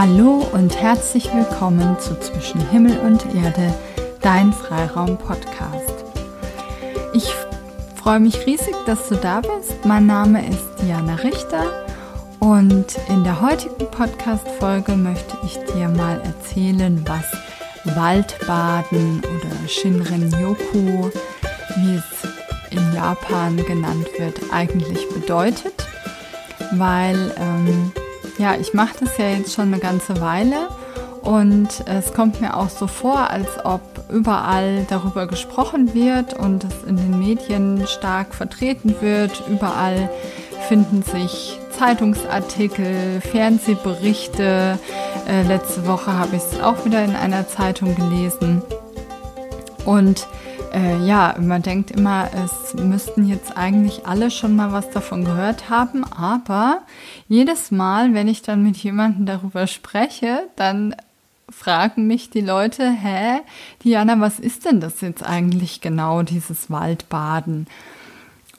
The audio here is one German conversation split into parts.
Hallo und herzlich willkommen zu Zwischen Himmel und Erde, dein Freiraum-Podcast. Ich freue mich riesig, dass du da bist. Mein Name ist Diana Richter und in der heutigen Podcast-Folge möchte ich dir mal erzählen, was Waldbaden oder Shinrin-yoku, wie es in Japan genannt wird, eigentlich bedeutet, weil ähm, ja, ich mache das ja jetzt schon eine ganze Weile und es kommt mir auch so vor, als ob überall darüber gesprochen wird und es in den Medien stark vertreten wird. Überall finden sich Zeitungsartikel, Fernsehberichte. Äh, letzte Woche habe ich es auch wieder in einer Zeitung gelesen. Und äh, ja, man denkt immer, es müssten jetzt eigentlich alle schon mal was davon gehört haben, aber jedes Mal, wenn ich dann mit jemandem darüber spreche, dann fragen mich die Leute, hä, Diana, was ist denn das jetzt eigentlich genau, dieses Waldbaden?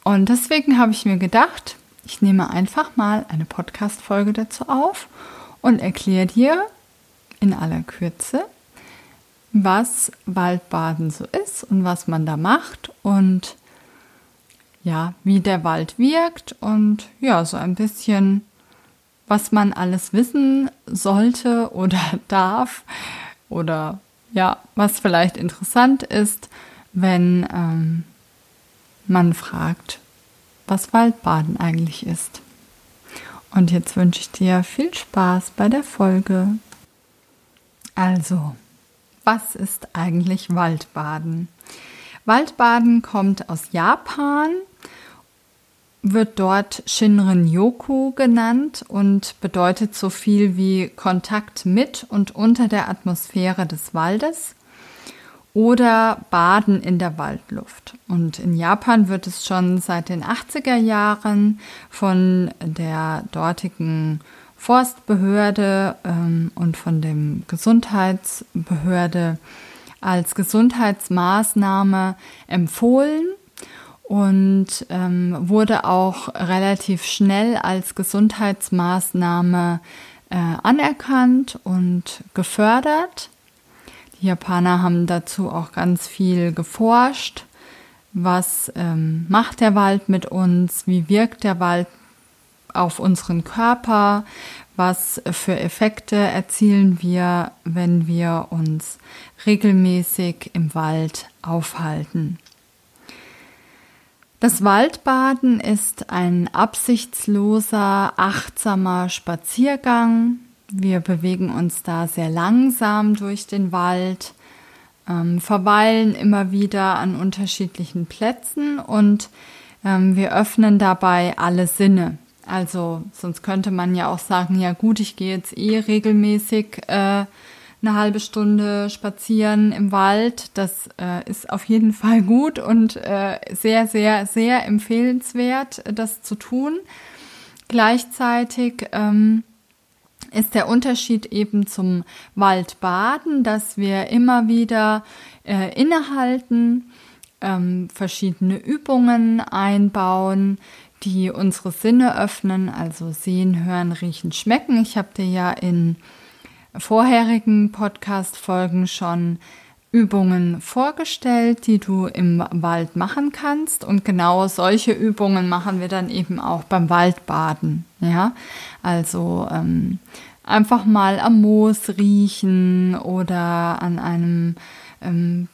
Und deswegen habe ich mir gedacht, ich nehme einfach mal eine Podcast-Folge dazu auf und erkläre dir in aller Kürze, was Waldbaden so ist und was man da macht und ja, wie der Wald wirkt und ja, so ein bisschen, was man alles wissen sollte oder darf oder ja, was vielleicht interessant ist, wenn ähm, man fragt, was Waldbaden eigentlich ist. Und jetzt wünsche ich dir viel Spaß bei der Folge. Also, was ist eigentlich Waldbaden? Waldbaden kommt aus Japan, wird dort Shinrin-yoku genannt und bedeutet so viel wie Kontakt mit und unter der Atmosphäre des Waldes oder Baden in der Waldluft. Und in Japan wird es schon seit den 80er Jahren von der dortigen Forstbehörde ähm, und von dem Gesundheitsbehörde als Gesundheitsmaßnahme empfohlen und ähm, wurde auch relativ schnell als Gesundheitsmaßnahme äh, anerkannt und gefördert. Die Japaner haben dazu auch ganz viel geforscht. Was ähm, macht der Wald mit uns? Wie wirkt der Wald auf unseren Körper, was für Effekte erzielen wir, wenn wir uns regelmäßig im Wald aufhalten. Das Waldbaden ist ein absichtsloser, achtsamer Spaziergang. Wir bewegen uns da sehr langsam durch den Wald, ähm, verweilen immer wieder an unterschiedlichen Plätzen und ähm, wir öffnen dabei alle Sinne. Also sonst könnte man ja auch sagen, ja gut, ich gehe jetzt eh regelmäßig äh, eine halbe Stunde spazieren im Wald. Das äh, ist auf jeden Fall gut und äh, sehr, sehr, sehr empfehlenswert, das zu tun. Gleichzeitig ähm, ist der Unterschied eben zum Waldbaden, dass wir immer wieder äh, innehalten, ähm, verschiedene Übungen einbauen, die unsere Sinne öffnen, also sehen, hören, riechen, schmecken. Ich habe dir ja in vorherigen Podcast-Folgen schon Übungen vorgestellt, die du im Wald machen kannst. Und genau solche Übungen machen wir dann eben auch beim Waldbaden. Ja, also ähm, einfach mal am Moos riechen oder an einem ähm,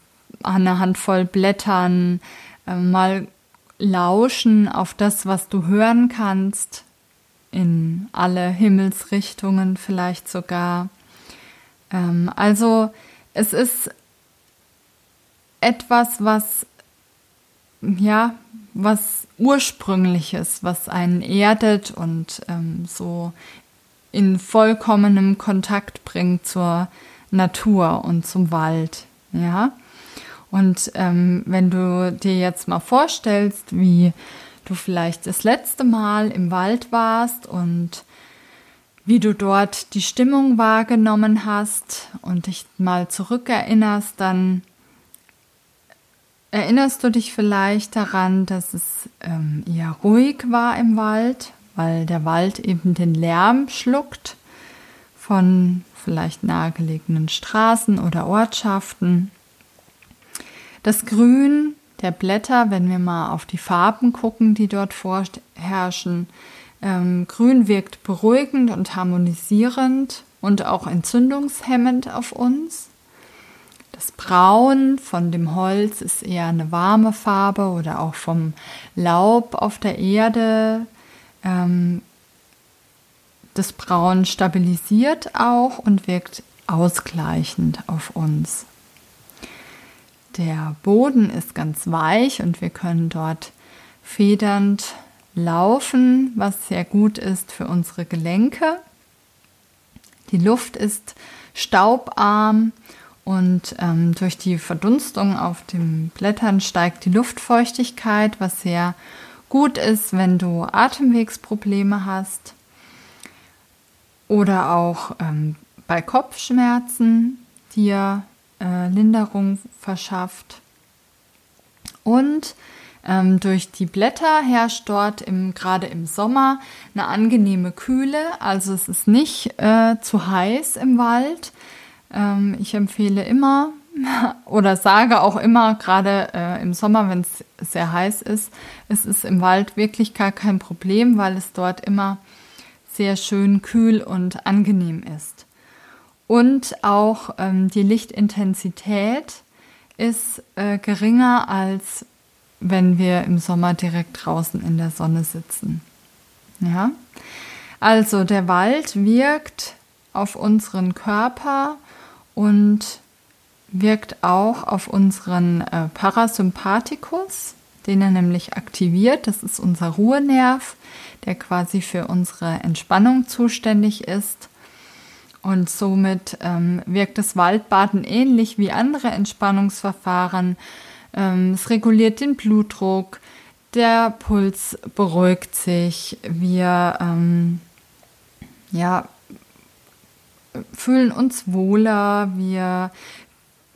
an einer Handvoll Blättern äh, mal lauschen auf das, was du hören kannst, in alle Himmelsrichtungen vielleicht sogar. Ähm, also es ist etwas, was ja, was ursprüngliches, was einen erdet und ähm, so in vollkommenem Kontakt bringt zur Natur und zum Wald. Ja. Und ähm, wenn du dir jetzt mal vorstellst, wie du vielleicht das letzte Mal im Wald warst und wie du dort die Stimmung wahrgenommen hast und dich mal zurückerinnerst, dann erinnerst du dich vielleicht daran, dass es ähm, eher ruhig war im Wald, weil der Wald eben den Lärm schluckt von vielleicht nahegelegenen Straßen oder Ortschaften. Das Grün der Blätter, wenn wir mal auf die Farben gucken, die dort vorherrschen, ähm, Grün wirkt beruhigend und harmonisierend und auch entzündungshemmend auf uns. Das Braun von dem Holz ist eher eine warme Farbe oder auch vom Laub auf der Erde. Ähm, das Braun stabilisiert auch und wirkt ausgleichend auf uns. Der Boden ist ganz weich und wir können dort federnd laufen, was sehr gut ist für unsere Gelenke. Die Luft ist staubarm und ähm, durch die Verdunstung auf den Blättern steigt die Luftfeuchtigkeit, was sehr gut ist, wenn du Atemwegsprobleme hast oder auch ähm, bei Kopfschmerzen dir äh, Linderung verschafft. Und ähm, durch die Blätter herrscht dort im, gerade im Sommer eine angenehme Kühle. Also es ist nicht äh, zu heiß im Wald. Ähm, ich empfehle immer oder sage auch immer, gerade äh, im Sommer, wenn es sehr heiß ist, es ist im Wald wirklich gar kein Problem, weil es dort immer sehr schön kühl und angenehm ist. Und auch ähm, die Lichtintensität ist äh, geringer als wenn wir im Sommer direkt draußen in der Sonne sitzen. Ja? Also der Wald wirkt auf unseren Körper und wirkt auch auf unseren äh, Parasympathikus, den er nämlich aktiviert. Das ist unser Ruhenerv, der quasi für unsere Entspannung zuständig ist. Und somit ähm, wirkt das Waldbaden ähnlich wie andere Entspannungsverfahren. Ähm, es reguliert den Blutdruck, der Puls beruhigt sich, wir ähm, ja, fühlen uns wohler, wir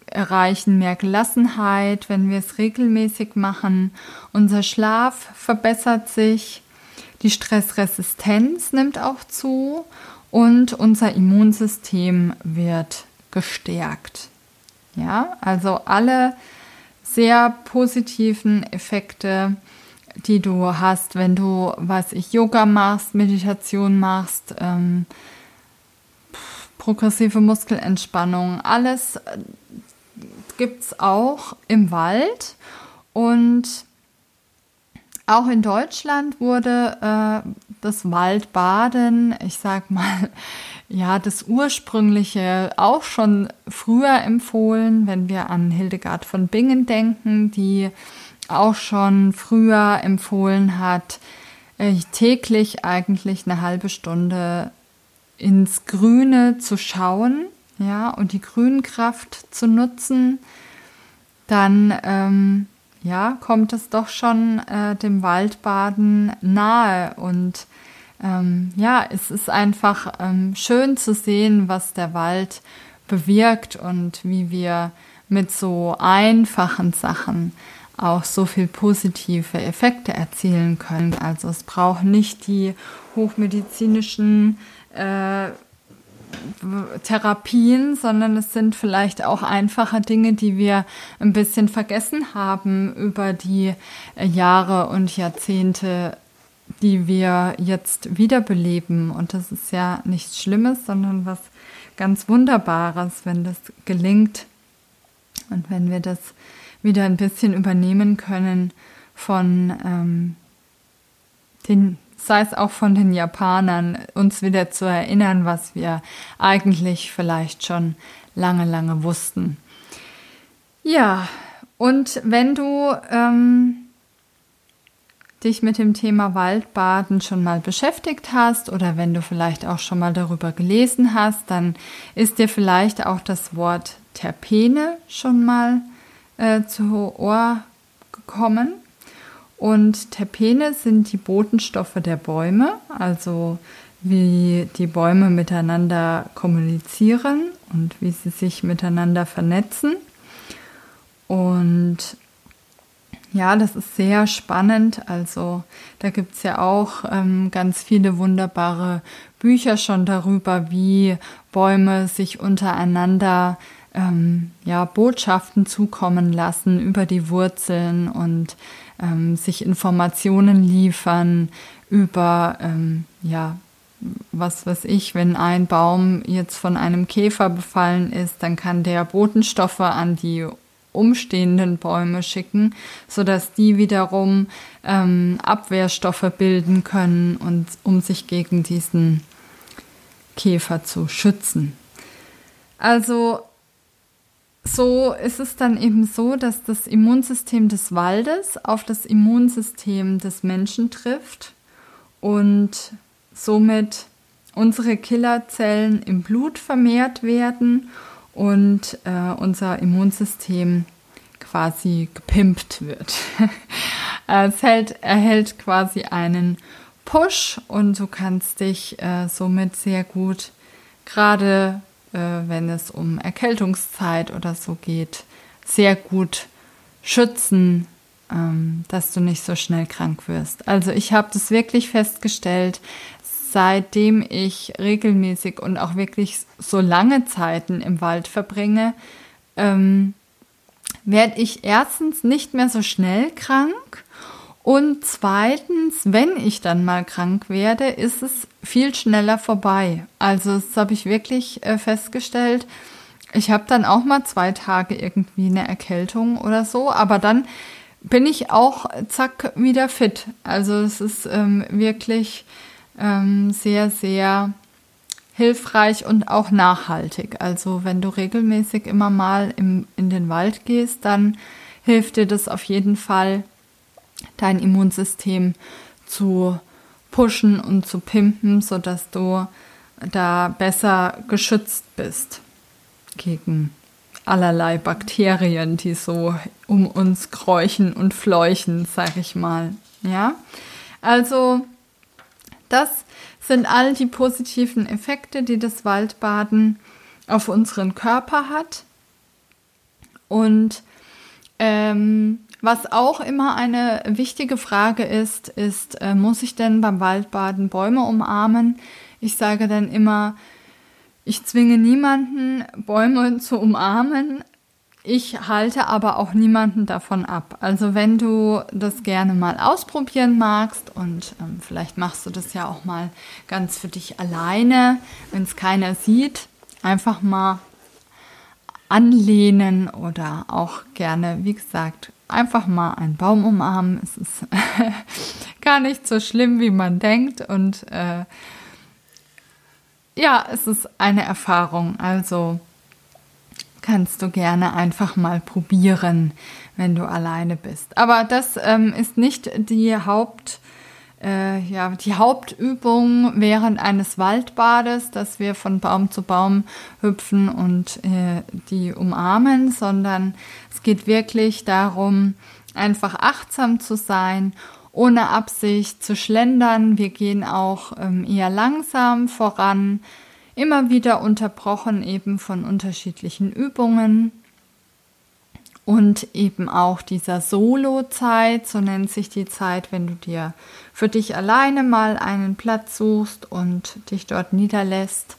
erreichen mehr Gelassenheit, wenn wir es regelmäßig machen. Unser Schlaf verbessert sich, die Stressresistenz nimmt auch zu und unser Immunsystem wird gestärkt. Ja, also alle sehr positiven Effekte, die du hast, wenn du, was ich, Yoga machst, Meditation machst, ähm, progressive Muskelentspannung, alles äh, gibt es auch im Wald und auch in Deutschland wurde äh, das Waldbaden, ich sag mal, ja, das ursprüngliche auch schon früher empfohlen, wenn wir an Hildegard von Bingen denken, die auch schon früher empfohlen hat, äh, täglich eigentlich eine halbe Stunde ins Grüne zu schauen, ja, und die Grünkraft zu nutzen, dann ähm, ja, kommt es doch schon äh, dem Waldbaden nahe und ähm, ja, es ist einfach ähm, schön zu sehen, was der Wald bewirkt und wie wir mit so einfachen Sachen auch so viel positive Effekte erzielen können. Also es braucht nicht die hochmedizinischen äh, Therapien, sondern es sind vielleicht auch einfache Dinge, die wir ein bisschen vergessen haben über die äh, Jahre und Jahrzehnte die wir jetzt wiederbeleben. Und das ist ja nichts Schlimmes, sondern was ganz Wunderbares, wenn das gelingt und wenn wir das wieder ein bisschen übernehmen können von ähm, den, sei es auch von den Japanern, uns wieder zu erinnern, was wir eigentlich vielleicht schon lange, lange wussten. Ja, und wenn du ähm, dich mit dem Thema Waldbaden schon mal beschäftigt hast oder wenn du vielleicht auch schon mal darüber gelesen hast, dann ist dir vielleicht auch das Wort Terpene schon mal äh, zu Ohr gekommen. Und Terpene sind die Botenstoffe der Bäume, also wie die Bäume miteinander kommunizieren und wie sie sich miteinander vernetzen. Und ja, das ist sehr spannend. Also da gibt es ja auch ähm, ganz viele wunderbare Bücher schon darüber, wie Bäume sich untereinander ähm, ja, Botschaften zukommen lassen über die Wurzeln und ähm, sich Informationen liefern über, ähm, ja, was weiß ich, wenn ein Baum jetzt von einem Käfer befallen ist, dann kann der Botenstoffe an die umstehenden Bäume schicken, sodass die wiederum ähm, Abwehrstoffe bilden können und um sich gegen diesen Käfer zu schützen. Also so ist es dann eben so, dass das Immunsystem des Waldes auf das Immunsystem des Menschen trifft und somit unsere Killerzellen im Blut vermehrt werden und äh, unser Immunsystem quasi gepimpt wird. es hält, erhält quasi einen Push und du kannst dich äh, somit sehr gut gerade wenn es um Erkältungszeit oder so geht, sehr gut schützen, ähm, dass du nicht so schnell krank wirst. Also ich habe das wirklich festgestellt, seitdem ich regelmäßig und auch wirklich so lange Zeiten im Wald verbringe, ähm, werde ich erstens nicht mehr so schnell krank und zweitens, wenn ich dann mal krank werde, ist es viel schneller vorbei. Also das habe ich wirklich äh, festgestellt. Ich habe dann auch mal zwei Tage irgendwie eine Erkältung oder so, aber dann bin ich auch zack wieder fit. Also es ist ähm, wirklich ähm, sehr, sehr hilfreich und auch nachhaltig. Also wenn du regelmäßig immer mal im, in den Wald gehst, dann hilft dir das auf jeden Fall dein Immunsystem zu pushen und zu pimpen, sodass du da besser geschützt bist gegen allerlei Bakterien, die so um uns kräuchen und fleuchen, sag ich mal. Ja, also das sind all die positiven Effekte, die das Waldbaden auf unseren Körper hat. Und ähm, was auch immer eine wichtige Frage ist, ist, äh, muss ich denn beim Waldbaden Bäume umarmen? Ich sage dann immer, ich zwinge niemanden, Bäume zu umarmen. Ich halte aber auch niemanden davon ab. Also wenn du das gerne mal ausprobieren magst und ähm, vielleicht machst du das ja auch mal ganz für dich alleine, wenn es keiner sieht, einfach mal anlehnen oder auch gerne, wie gesagt, einfach mal einen Baum umarmen. Es ist gar nicht so schlimm, wie man denkt. Und äh, ja, es ist eine Erfahrung. Also kannst du gerne einfach mal probieren, wenn du alleine bist. Aber das ähm, ist nicht die Haupt äh, ja, die Hauptübung während eines Waldbades, dass wir von Baum zu Baum hüpfen und äh, die umarmen, sondern es geht wirklich darum, einfach achtsam zu sein, ohne Absicht zu schlendern. Wir gehen auch ähm, eher langsam voran, immer wieder unterbrochen eben von unterschiedlichen Übungen und eben auch dieser Solo-Zeit, so nennt sich die Zeit, wenn du dir für dich alleine mal einen Platz suchst und dich dort niederlässt.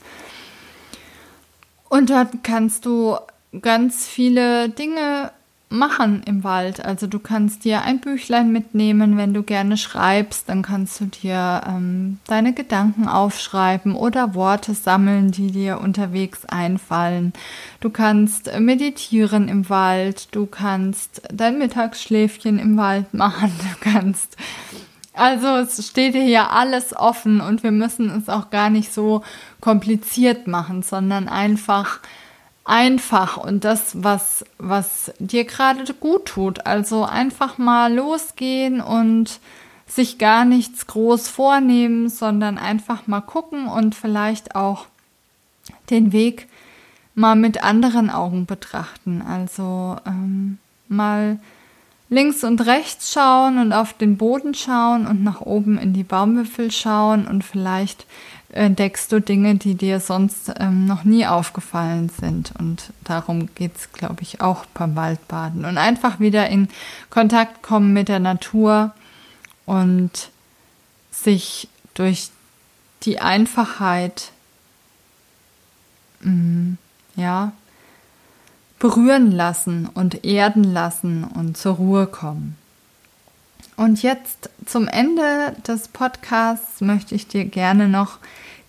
Und dort kannst du ganz viele Dinge machen im Wald. Also du kannst dir ein Büchlein mitnehmen, wenn du gerne schreibst, dann kannst du dir ähm, deine Gedanken aufschreiben oder Worte sammeln, die dir unterwegs einfallen. Du kannst meditieren im Wald, du kannst dein Mittagsschläfchen im Wald machen, du kannst also es steht hier alles offen und wir müssen es auch gar nicht so kompliziert machen, sondern einfach einfach und das, was, was dir gerade gut tut. Also einfach mal losgehen und sich gar nichts groß vornehmen, sondern einfach mal gucken und vielleicht auch den Weg mal mit anderen Augen betrachten. Also ähm, mal links und rechts schauen und auf den Boden schauen und nach oben in die Baumwipfel schauen und vielleicht entdeckst du Dinge, die dir sonst ähm, noch nie aufgefallen sind. Und darum geht es, glaube ich, auch beim Waldbaden. Und einfach wieder in Kontakt kommen mit der Natur und sich durch die Einfachheit mh, mm, ja, berühren lassen und erden lassen und zur Ruhe kommen. Und jetzt zum Ende des Podcasts möchte ich dir gerne noch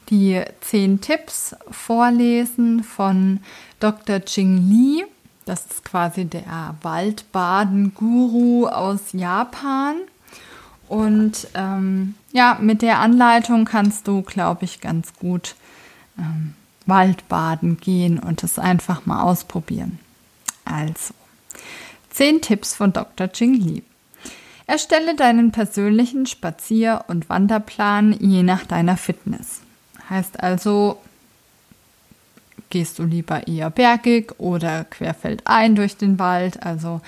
die zehn Tipps vorlesen von Dr. Jing Li. Das ist quasi der Waldbaden-Guru aus Japan. Und ähm, ja, mit der Anleitung kannst du, glaube ich, ganz gut ähm, Waldbaden gehen und es einfach mal ausprobieren. Also, zehn Tipps von Dr. Jing Li. Erstelle deinen persönlichen Spazier- und Wanderplan je nach deiner Fitness. Heißt also, gehst du lieber eher bergig oder querfeldein durch den Wald. Also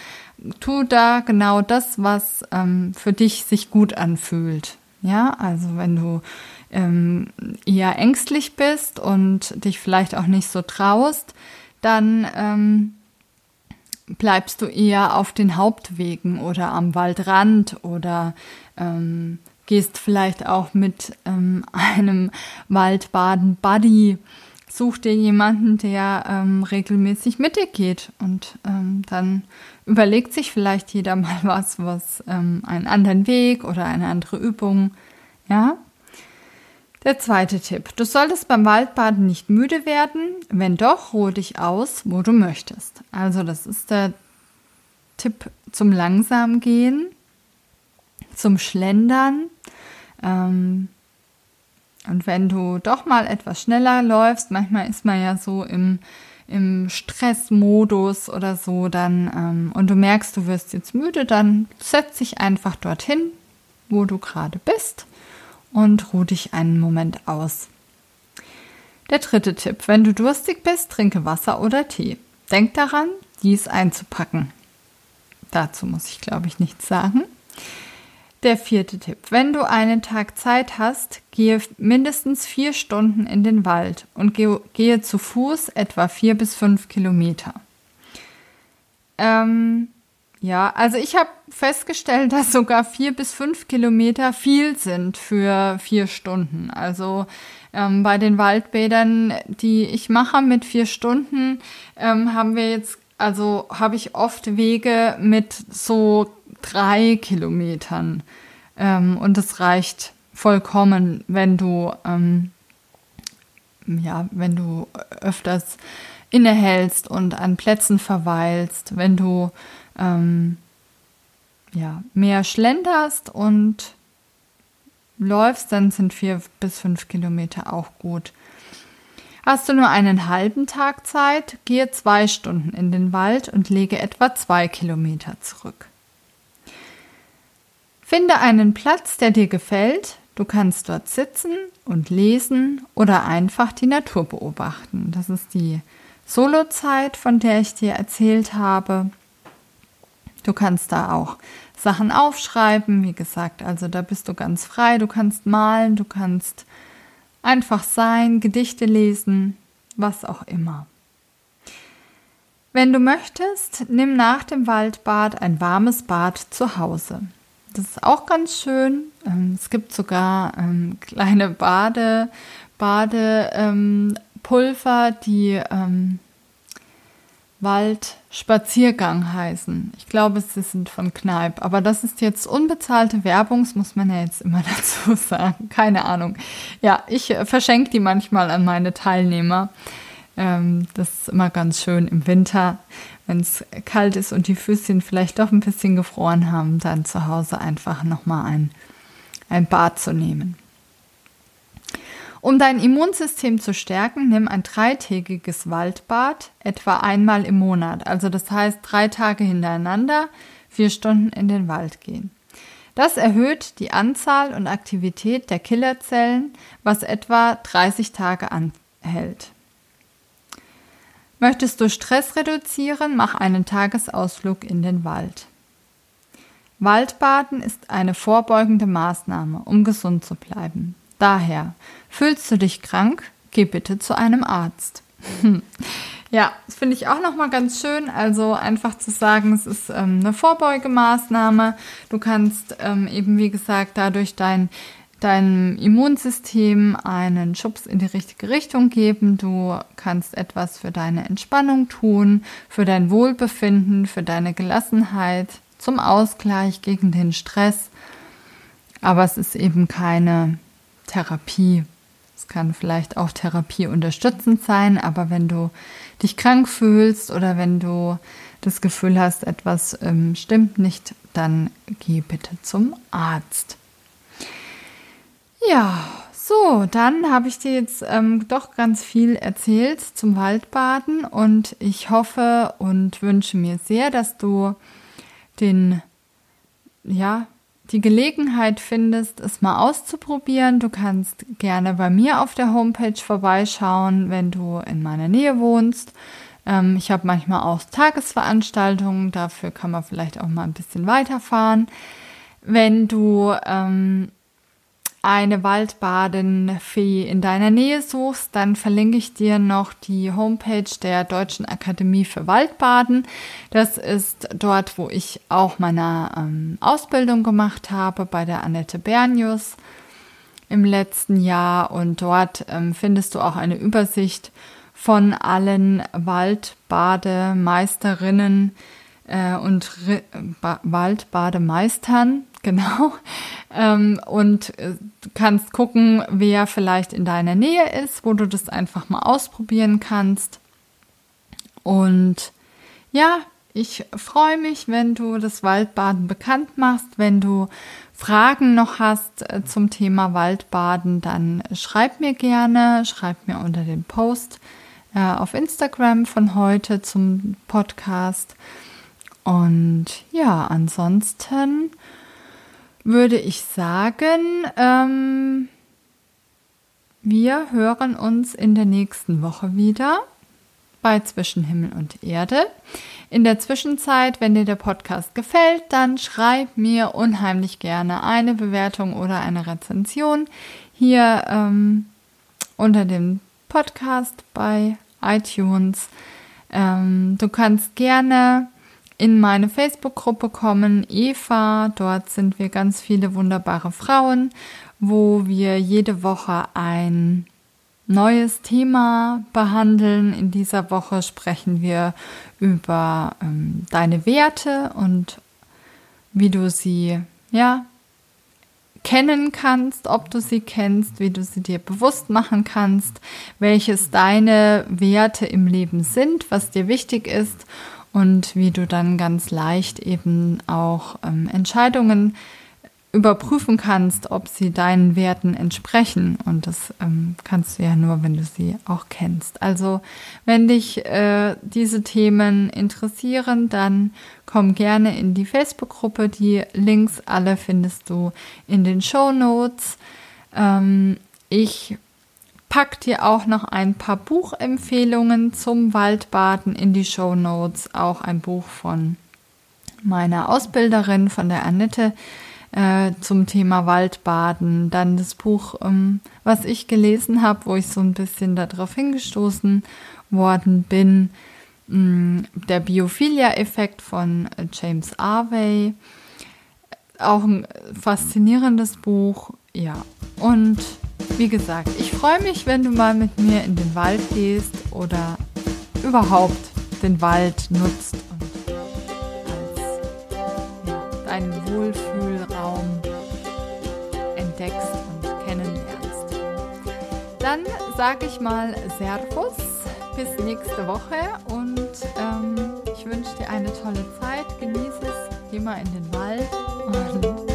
tu da genau das, was ähm, für dich sich gut anfühlt. Ja, also wenn du ähm, eher ängstlich bist und dich vielleicht auch nicht so traust, dann ähm, bleibst du eher auf den Hauptwegen oder am Waldrand oder ähm, gehst vielleicht auch mit ähm, einem Waldbaden-Buddy. Such dir jemanden, der ähm, regelmäßig mit dir geht und ähm, dann überlegt sich vielleicht jeder mal was, was ähm, einen anderen Weg oder eine andere Übung. Ja. Der zweite Tipp. Du solltest beim Waldbaden nicht müde werden. Wenn doch, ruhe dich aus, wo du möchtest. Also das ist der Tipp zum langsam gehen, zum Schlendern. Ähm, und wenn du doch mal etwas schneller läufst, manchmal ist man ja so im, im Stressmodus oder so, dann ähm, und du merkst, du wirst jetzt müde, dann setz dich einfach dorthin, wo du gerade bist und ruh dich einen Moment aus. Der dritte Tipp, wenn du durstig bist, trinke Wasser oder Tee. Denk daran, dies einzupacken. Dazu muss ich, glaube ich, nichts sagen. Der vierte Tipp. Wenn du einen Tag Zeit hast, gehe mindestens vier Stunden in den Wald und gehe zu Fuß etwa vier bis fünf Kilometer. Ähm, ja, also ich habe festgestellt, dass sogar vier bis fünf Kilometer viel sind für vier Stunden. Also ähm, bei den Waldbädern, die ich mache mit vier Stunden, ähm, haben wir jetzt, also habe ich oft Wege mit so drei Kilometern. Ähm, und es reicht vollkommen, wenn du, ähm, ja, wenn du öfters innehältst und an Plätzen verweilst, wenn du ähm, ja, mehr schlenderst und läufst, dann sind vier bis fünf Kilometer auch gut. Hast du nur einen halben Tag Zeit, gehe zwei Stunden in den Wald und lege etwa zwei Kilometer zurück. Finde einen Platz, der dir gefällt. Du kannst dort sitzen und lesen oder einfach die Natur beobachten. Das ist die Solozeit, von der ich dir erzählt habe. Du kannst da auch Sachen aufschreiben, wie gesagt, also da bist du ganz frei. Du kannst malen, du kannst einfach sein, Gedichte lesen, was auch immer. Wenn du möchtest, nimm nach dem Waldbad ein warmes Bad zu Hause. Das ist auch ganz schön. Ähm, es gibt sogar ähm, kleine Bade, Badepulver, die ähm, Waldspaziergang heißen. Ich glaube, sie sind von Kneipp. Aber das ist jetzt unbezahlte Werbung, das muss man ja jetzt immer dazu sagen. Keine Ahnung. Ja, ich äh, verschenke die manchmal an meine Teilnehmer. Ähm, das ist immer ganz schön im Winter, wenn es kalt ist und die Füßchen vielleicht doch ein bisschen gefroren haben, dann zu Hause einfach nochmal ein, ein Bad zu nehmen. Um dein Immunsystem zu stärken, nimm ein dreitägiges Waldbad etwa einmal im Monat. Also das heißt drei Tage hintereinander, vier Stunden in den Wald gehen. Das erhöht die Anzahl und Aktivität der Killerzellen, was etwa 30 Tage anhält. Möchtest du Stress reduzieren, mach einen Tagesausflug in den Wald. Waldbaden ist eine vorbeugende Maßnahme, um gesund zu bleiben. Daher, fühlst du dich krank? Geh bitte zu einem Arzt. Ja, das finde ich auch nochmal ganz schön. Also einfach zu sagen, es ist ähm, eine Vorbeugemaßnahme. Du kannst ähm, eben, wie gesagt, dadurch dein, deinem Immunsystem einen Schubs in die richtige Richtung geben. Du kannst etwas für deine Entspannung tun, für dein Wohlbefinden, für deine Gelassenheit, zum Ausgleich gegen den Stress. Aber es ist eben keine Therapie. Es kann vielleicht auch Therapie unterstützend sein, aber wenn du dich krank fühlst oder wenn du das Gefühl hast, etwas ähm, stimmt nicht, dann geh bitte zum Arzt. Ja, so, dann habe ich dir jetzt ähm, doch ganz viel erzählt zum Waldbaden und ich hoffe und wünsche mir sehr, dass du den, ja, die Gelegenheit findest, es mal auszuprobieren. Du kannst gerne bei mir auf der Homepage vorbeischauen, wenn du in meiner Nähe wohnst. Ähm, ich habe manchmal auch Tagesveranstaltungen, dafür kann man vielleicht auch mal ein bisschen weiterfahren. Wenn du ähm, eine Waldbadenfee in deiner Nähe suchst, dann verlinke ich dir noch die Homepage der Deutschen Akademie für Waldbaden. Das ist dort, wo ich auch meine ähm, Ausbildung gemacht habe bei der Annette Bernius im letzten Jahr. Und dort ähm, findest du auch eine Übersicht von allen Waldbademeisterinnen äh, und Re Waldbademeistern, genau. Ähm, und äh, kannst gucken, wer vielleicht in deiner Nähe ist, wo du das einfach mal ausprobieren kannst. Und ja, ich freue mich, wenn du das Waldbaden bekannt machst. Wenn du Fragen noch hast äh, zum Thema Waldbaden, dann schreib mir gerne, schreib mir unter dem Post äh, auf Instagram von heute zum Podcast. Und ja, ansonsten würde ich sagen, ähm, wir hören uns in der nächsten Woche wieder bei Zwischen Himmel und Erde. In der Zwischenzeit, wenn dir der Podcast gefällt, dann schreib mir unheimlich gerne eine Bewertung oder eine Rezension hier ähm, unter dem Podcast bei iTunes. Ähm, du kannst gerne in meine Facebook-Gruppe kommen, Eva. Dort sind wir ganz viele wunderbare Frauen, wo wir jede Woche ein neues Thema behandeln. In dieser Woche sprechen wir über ähm, deine Werte und wie du sie ja kennen kannst, ob du sie kennst, wie du sie dir bewusst machen kannst, welches deine Werte im Leben sind, was dir wichtig ist und wie du dann ganz leicht eben auch ähm, Entscheidungen überprüfen kannst, ob sie deinen Werten entsprechen. Und das ähm, kannst du ja nur, wenn du sie auch kennst. Also wenn dich äh, diese Themen interessieren, dann komm gerne in die Facebook-Gruppe. Die Links alle findest du in den Show Notes. Ähm, ich pack dir auch noch ein paar Buchempfehlungen zum Waldbaden in die Show Notes. Auch ein Buch von meiner Ausbilderin, von der Annette, äh, zum Thema Waldbaden. Dann das Buch, ähm, was ich gelesen habe, wo ich so ein bisschen darauf hingestoßen worden bin. Mm, der Biophilia-Effekt von James Arvey. Auch ein faszinierendes Buch. Ja, und wie gesagt, ich freue mich, wenn du mal mit mir in den Wald gehst oder überhaupt den Wald nutzt und als deinen Wohlfühlraum entdeckst und kennenlernst. Dann sage ich mal Servus, bis nächste Woche und ähm, ich wünsche dir eine tolle Zeit. Genieße es, geh mal in den Wald und